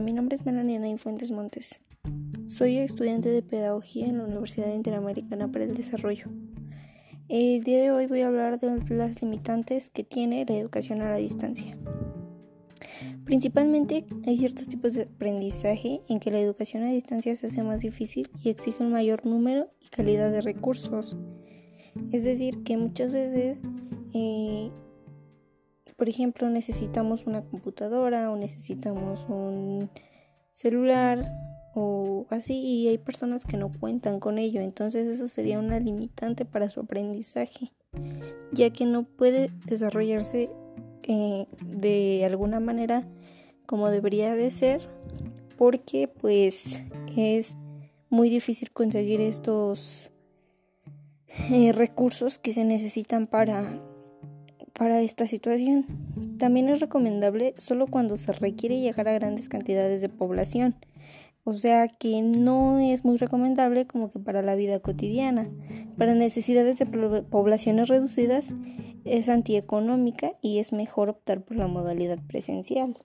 mi nombre es Melania Fuentes Montes. Soy estudiante de Pedagogía en la Universidad Interamericana para el Desarrollo. El día de hoy voy a hablar de las limitantes que tiene la educación a la distancia. Principalmente hay ciertos tipos de aprendizaje en que la educación a distancia se hace más difícil y exige un mayor número y calidad de recursos. Es decir, que muchas veces eh, por ejemplo, necesitamos una computadora o necesitamos un celular o así y hay personas que no cuentan con ello, entonces eso sería una limitante para su aprendizaje, ya que no puede desarrollarse eh, de alguna manera como debería de ser, porque pues es muy difícil conseguir estos eh, recursos que se necesitan para para esta situación. También es recomendable solo cuando se requiere llegar a grandes cantidades de población, o sea que no es muy recomendable como que para la vida cotidiana. Para necesidades de poblaciones reducidas es antieconómica y es mejor optar por la modalidad presencial.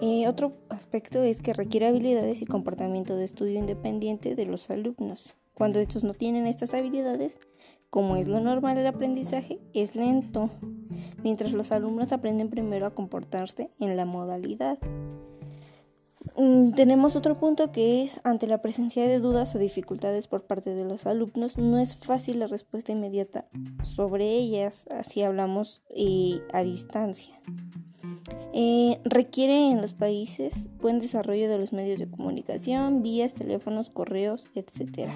Eh, otro aspecto es que requiere habilidades y comportamiento de estudio independiente de los alumnos. Cuando estos no tienen estas habilidades, como es lo normal el aprendizaje, es lento, mientras los alumnos aprenden primero a comportarse en la modalidad. Mm, tenemos otro punto que es, ante la presencia de dudas o dificultades por parte de los alumnos, no es fácil la respuesta inmediata sobre ellas, así hablamos eh, a distancia. Eh, requiere en los países buen desarrollo de los medios de comunicación, vías, teléfonos, correos, etc.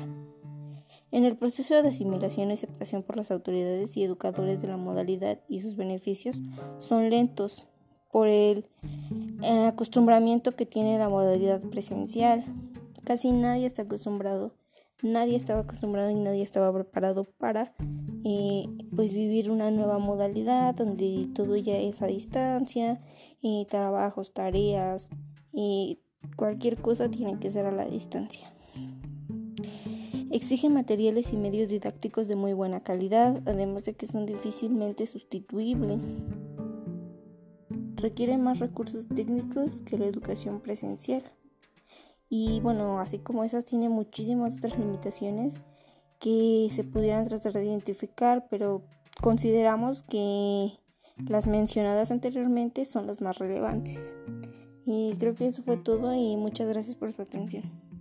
En el proceso de asimilación y aceptación por las autoridades y educadores de la modalidad y sus beneficios son lentos por el eh, acostumbramiento que tiene la modalidad presencial. Casi nadie está acostumbrado, nadie estaba acostumbrado y nadie estaba preparado para eh, pues vivir una nueva modalidad donde todo ya es a distancia, y trabajos, tareas y cualquier cosa tiene que ser a la distancia. Exige materiales y medios didácticos de muy buena calidad, además de que son difícilmente sustituibles. Requiere más recursos técnicos que la educación presencial. Y bueno, así como esas tiene muchísimas otras limitaciones que se pudieran tratar de identificar, pero consideramos que las mencionadas anteriormente son las más relevantes. Y creo que eso fue todo y muchas gracias por su atención.